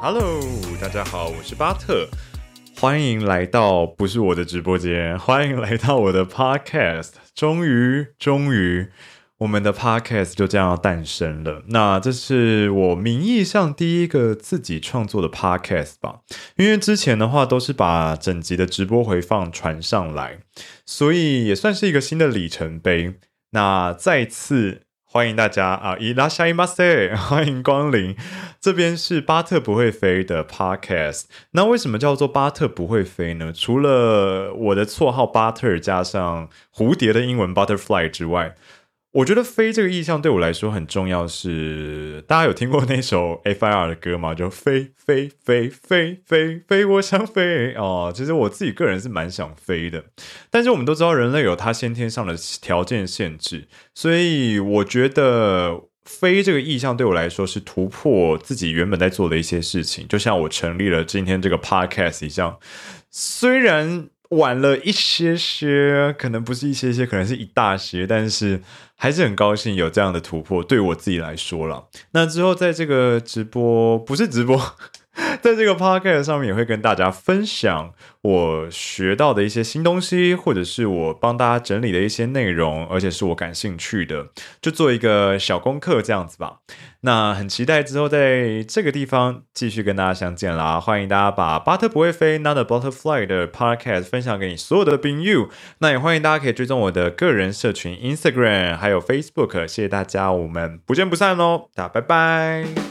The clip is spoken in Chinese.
Hello，大家好，我是巴特，欢迎来到不是我的直播间，欢迎来到我的 Podcast。终于，终于，我们的 Podcast 就这样诞生了。那这是我名义上第一个自己创作的 Podcast 吧？因为之前的话都是把整集的直播回放传上来，所以也算是一个新的里程碑。那再次。欢迎大家啊！伊拉夏伊马塞，欢迎光临。这边是巴特不会飞的 Podcast。那为什么叫做巴特不会飞呢？除了我的绰号巴特加上蝴蝶的英文 Butterfly 之外。我觉得飞这个意象对我来说很重要，是大家有听过那首 F.I.R 的歌吗？就飞飞飞飞飞飞，我想飞哦。其实我自己个人是蛮想飞的，但是我们都知道人类有他先天上的条件限制，所以我觉得飞这个意象对我来说是突破自己原本在做的一些事情，就像我成立了今天这个 Podcast 一样，虽然。晚了一些些，可能不是一些些，可能是一大些，但是还是很高兴有这样的突破。对我自己来说了，那之后在这个直播不是直播，在这个 podcast 上面也会跟大家分享我学到的一些新东西，或者是我帮大家整理的一些内容，而且是我感兴趣的，就做一个小功课这样子吧。那很期待之后在这个地方继续跟大家相见啦！欢迎大家把巴特不会飞 Not a Butterfly 的 Podcast 分享给你所有的朋友。那也欢迎大家可以追踪我的个人社群 Instagram 还有 Facebook。谢谢大家，我们不见不散喽！大家拜拜。